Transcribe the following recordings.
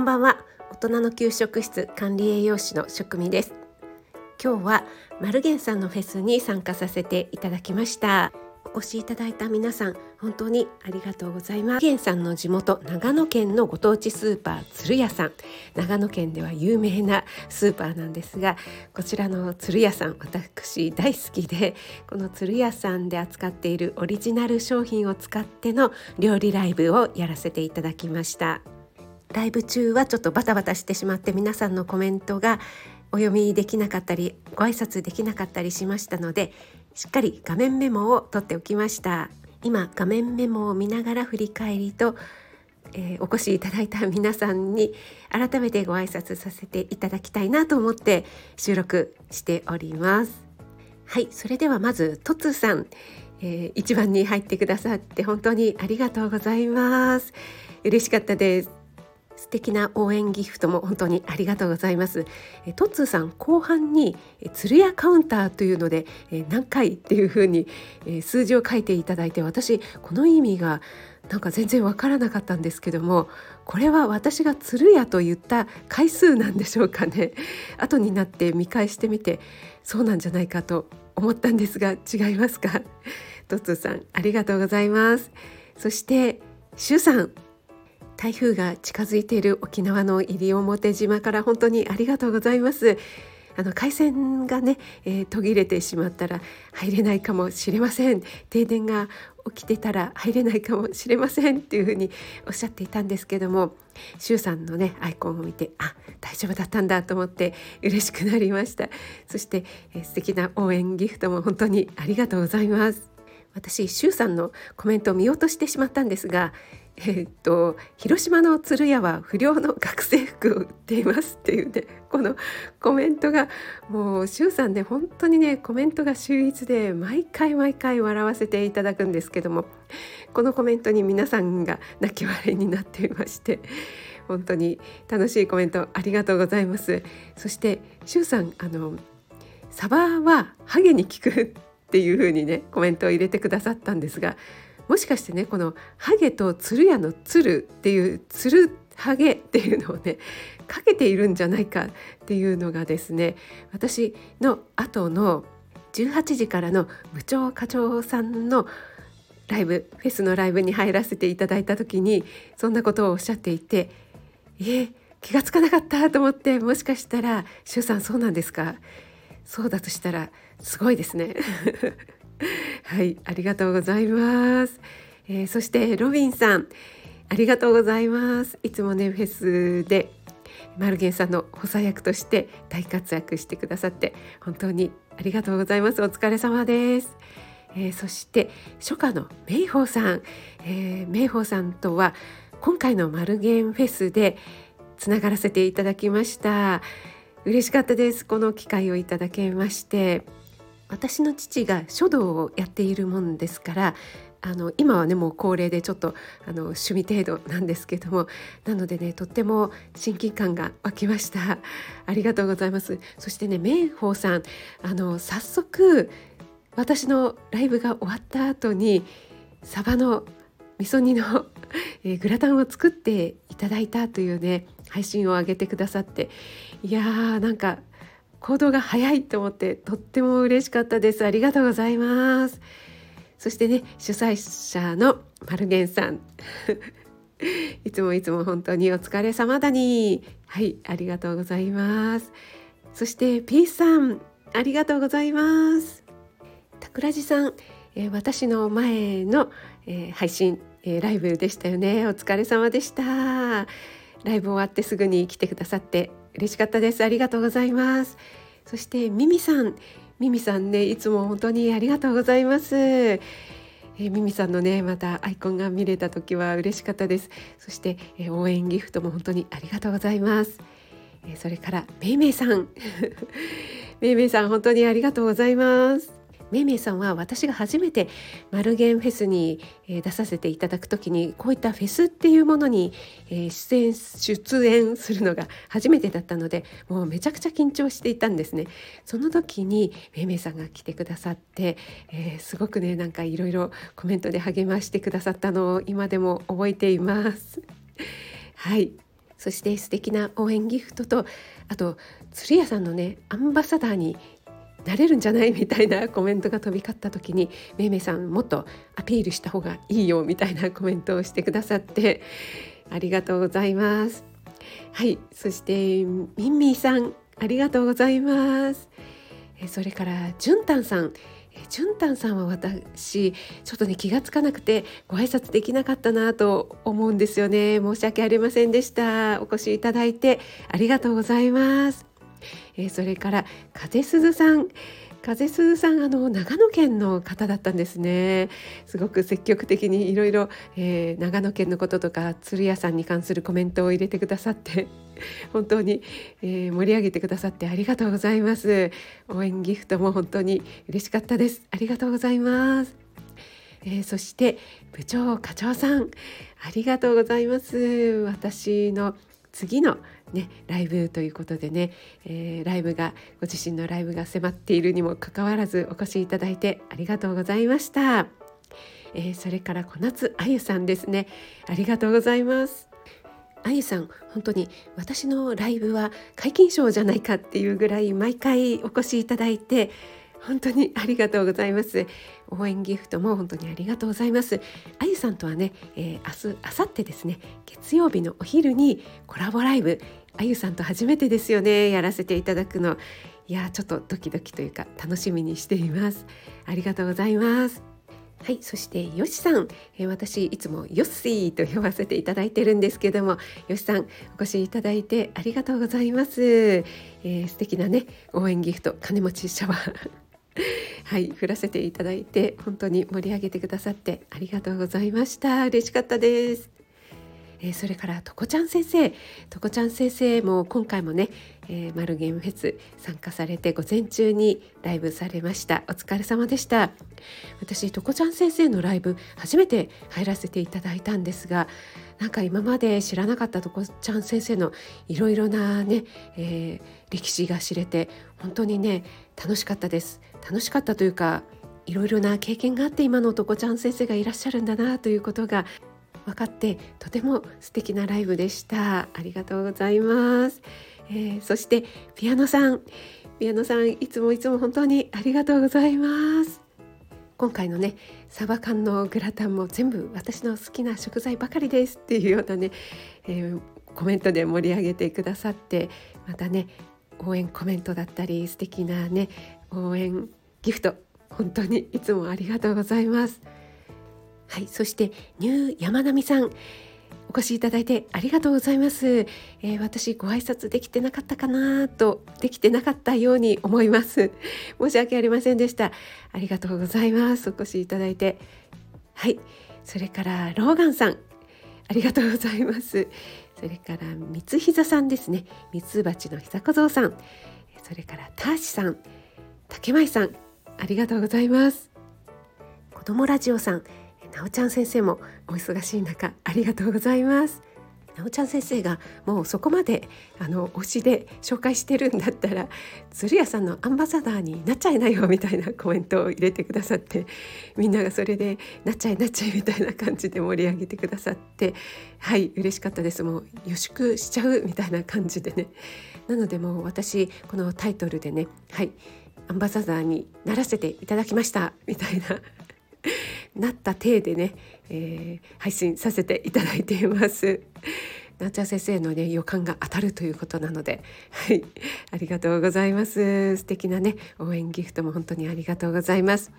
こんばんは。大人の給食室管理栄養士の職味です。今日はマルゲンさんのフェスに参加させていただきました。お越しいただいた皆さん本当にありがとうございます。ゲンさんの地元長野県のご当地スーパー鶴屋さん。長野県では有名なスーパーなんですがこちらの鶴屋さん私大好きでこの鶴屋さんで扱っているオリジナル商品を使っての料理ライブをやらせていただきました。ライブ中はちょっとバタバタしてしまって皆さんのコメントがお読みできなかったりご挨拶できなかったりしましたのでしっかり画面メモを取っておきました。今画面メモを見ながら振り返りと、えー、お越しいただいた皆さんに改めてご挨拶させていただきたいなと思って収録しております。はいそれではまずトツさん、えー、一番に入ってくださって本当にありがとうございます。嬉しかったです。素敵な応援ギフトも本当にありがとうございます。えトッツーさん後半に鶴屋カウンターというのでえ何回っていう風にえ数字を書いていただいて私この意味がなんか全然わからなかったんですけどもこれは私が鶴屋と言った回数なんでしょうかね。後になって見返してみてそうなんじゃないかと思ったんですが違いますか？トッツーさんありがとうございます。そしてシュさん。台風が近づいている沖縄の西表島から本当にありがとうございます。あの回線がね、えー、途切れてしまったら入れないかもしれません。停電が起きてたら入れないかもしれませんっていうふうにおっしゃっていたんですけども周さんのねアイコンを見てあ大丈夫だったんだと思って嬉しくなりました。そして、えー、素敵な応援ギフトも本当にありがとうございます。私周さんのコメントを見落としてしまったんですがえー、っと広島の鶴屋は不良の学生服を売っていますっていうねこのコメントがもう周さんね本当にねコメントが秀逸で毎回毎回笑わせていただくんですけどもこのコメントに皆さんが泣き笑いになっていまして本当に楽しいコメントありがとうございます。そして周さんあのサバはハゲに効くっていう風にねコメントを入れてくださったんですがもしかしてねこのハゲと鶴屋の鶴っていう鶴ハゲっていうのをねかけているんじゃないかっていうのがですね私の後の18時からの部長課長さんのライブフェスのライブに入らせていただいた時にそんなことをおっしゃっていてえ気がつかなかったと思ってもしかしたら「周さんそうなんですか?」そうだとしたらすごいですね。はいありがとうございます、えー、そしてロビンさんありがとうございます。いつもねフェスでマルゲンさんの補佐役として大活躍してくださって本当にありがとうございます。お疲れ様です、えー、そして初夏のメイホーさん、えー、メイホーさんとは今回のマルゲンフェスでつながらせていただきました。嬉しかったです。この機会をいただけまして。私の父が書道をやっているもんですからあの今はねもう高齢でちょっとあの趣味程度なんですけどもなのでねとっても親近感が湧きました。ありがとうございます。そしてね明宝さんあの早速私のライブが終わった後にサバの味噌煮の、えー、グラタンを作っていただいたというね配信を上げてくださっていやーなんか行動が早いと思ってとっても嬉しかったです。ありがとうございます。そしてね主催者のマルゲンさん。いつもいつも本当にお疲れ様だに。はいありがとうございます。そしてピースさんありがとうございます。桜地さん、えー、私の前の、えー、配信、えー、ライブでしたよね。お疲れ様でした。ライブ終わってすぐに来てくださって。嬉しかったです。ありがとうございます。そしてミミさん。ミミさんねいつも本当にありがとうございます。え、ミミさんのねまたアイコンが見れた時は嬉しかったです。そして、え、応援ギフトも本当にありがとうございます、え、それからめいめいさん。めいめいさん本当にありがとうございます。めいめいさんは私が初めてマルゲンフェスに出させていただく時にこういったフェスっていうものに出演出演するのが初めてだったのでもうめちゃくちゃ緊張していたんですね。その時にめいめいさんが来てくださって、えー、すごくねなんかいろいろコメントで励ましてくださったのを今でも覚えています。はい。そして素敵な応援ギフトとあと鶴屋さんのねアンバサダーになれるんじゃない？みたいなコメントが飛び交った時にめいめいさんもっとアピールした方がいいよみたいなコメントをしてくださってありがとうございます。はいそしてミンミーさんありがとうございます。それからじゅんたんさん。じゅんたんさんは私ちょっとね気がつかなくてご挨拶できなかったなと思うんですよね。申し訳ありませんでした。お越しいただいてありがとうございます。えー、それから風鈴さん。風鈴さんあの長野県の方だったんですね。すごく積極的にいろいろ長野県のこととか鶴屋さんに関するコメントを入れてくださって 本当に、えー、盛り上げてくださってありがとうございます。応援ギフトも本当に嬉しかったです。ありがとうございます。えー、そして部長課長さんありがとうございます。私の次のね、ライブということでね、えー、ライブがご自身のライブが迫っているにもかかわらずお越しいただいてありがとうございました、えー、それから小夏あゆさんですね。ありがとうございます。あゆさん本当に私のライブは皆勤賞じゃないかっていうぐらい毎回お越しいただいて本当にありがとうございます。応援ギフトも本当にありがとうございます。あゆさんとはね、えー、明日明後日ですね月曜日のお昼にコラボライブ。あゆさんと初めてですよねやらせていただくの。いやちょっとドキドキというか楽しみにしています。ありがとうございます。はい、そしてよしさん、えー、私いつもヨッシーと呼ばせていただいてるんですけども、よしさんお越しいただいてありがとうございます。えー、素敵なね応援ギフト金持ちシャワー。はい振らせていただいて本当に盛り上げてくださってありがとうございました。嬉しかったです。えー、それからとこちゃん先生。とこちゃん先生も今回もね、えー、マルゲンフェス参加されて午前中にライブされました。お疲れ様でした。私とこちゃん先生のライブ初めて入らせていただいたんですがなんか今まで知らなかったとこちゃん先生のいろいろなね、えー、歴史が知れて本当にね楽しかったです。楽しかったというかいろいろな経験があって今のとこちゃん先生がいらっしゃるんだなということが分かってとても素敵なライブでした。ありがとうございます、えー、そしてピアノさん。ピアノさんいつもいつも本当にありがとうございます。今回のねサバ缶のグラタンも全部私の好きな食材ばかりですっていうようなね、えー、コメントで盛り上げてくださってまたね応援コメントだったり素敵なね応援ギフト本当にいつもありがとうございます。はい、そしてニュー山並さん。お越しいただいてありがとうございます、えー、私ご挨拶できてなかったかなとできてなかったように思います。申し訳ありませんでした。ありがとうございます。お越しいただいて。はいそれからローガンさん。ありがとうございます。それから三膝さんですね。三つ鉢の久小僧さん。それからターシさん。竹舞さんありがとうございます。子供ラジオさんなおちゃん先生もお忙しい中ありがとうございます。なおちゃん先生がもうそこまであの推しで紹介してるんだったら鶴屋さんのアンバサダーになっちゃいなよみたいな コメントを入れてくださってみんながそれでなっちゃいなっちゃいみたいな感じで盛り上げてくださってはい嬉しかったです。もう予祝しちゃうみたいな感じでね。なのでもう私このタイトルでねはいアンバサダーにならせていただきましたみたいな なった体でね、えー、配信させていただいています。なちゃ先生のね予感が当たるということなので、はい、ありがとうございます。素敵なね応援ギフトも本当にありがとうございます。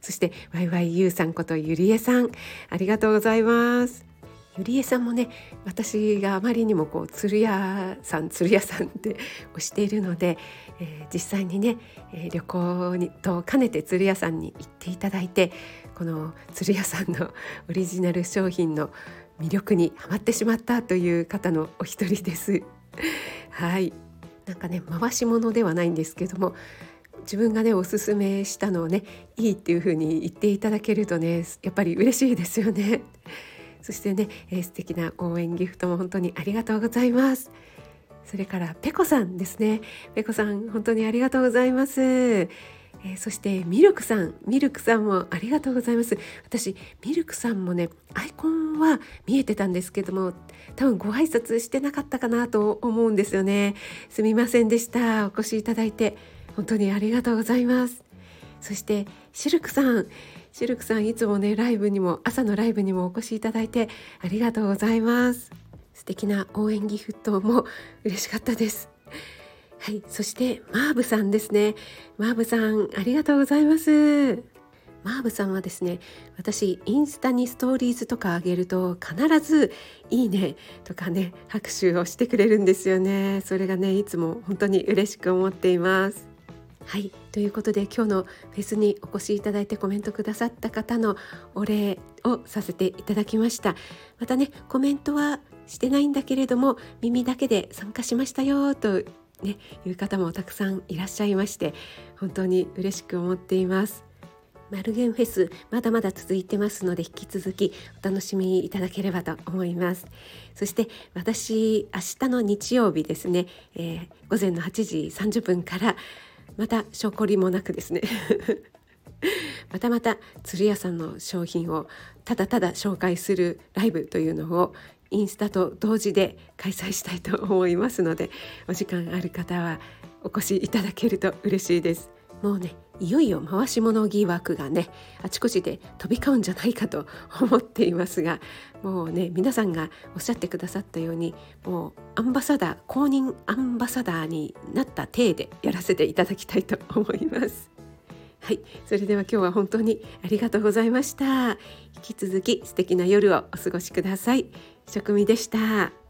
そしてワイワイユーさんことゆりえさん、ありがとうございます。ゆりえさんもね私があまりにもこう鶴屋さん鶴屋さんって推しているので、えー、実際にね、えー、旅行にと兼ねて鶴屋さんに行っていただいてこの鶴屋さんの オリジナル商品の魅力にはまってしまったという方のお一人です。はいなんかね回し物ではないんですけども自分がねおすすめしたのをねいいっていう風に言っていただけるとねやっぱり嬉しいですよね。そしてね、えー、素敵な応援ギフトも本当にありがとうございます。それからペコさんですね。ペコさん本当にありがとうございます。えー、そしてミルクさんミルクさんもありがとうございます私ミルクさんもねアイコンは見えてたんですけども多分ご挨拶してなかったかなと思うんですよねすみませんでしたお越しいただいて本当にありがとうございますそしてシルクさんシルクさんいつもねライブにも朝のライブにもお越しいただいてありがとうございます素敵な応援ギフトも嬉しかったですはい、そしてマーブさんですね。マーブさん、ありがとうございます。マーブさんはですね、私インスタにストーリーズとかあげると必ずいいねとかね拍手をしてくれるんですよね。それがねいつも本当に嬉しく思っています。はい。ということで今日のフェスにお越しいただいてコメントくださった方のお礼をさせていただきました。またねコメントはしてないんだけれども耳だけで参加しましたよとね、いう方もたくさんいらっしゃいまして本当に嬉しく思っています。マルゲンフェスまだまだ続いてますので引き続きお楽しみいただければと思います。そして私明日の日曜日ですね、えー、午前の8時30分からまたしょこりもなくですね。またまた鶴屋さんの商品をただただ紹介するライブというのをインスタと同時で開催したいと思いますのでお時間ある方はお越しいただけると嬉しいです。もうねいよいよ回し物疑惑がねあちこちで飛び交うんじゃないかと思っていますがもうね皆さんがおっしゃってくださったようにもうアンバサダー公認アンバサダーになった体でやらせていただきたいと思いますはい、それでは今日は本当にありがとうございました。引き続き素敵な夜をお過ごしください。職味でした。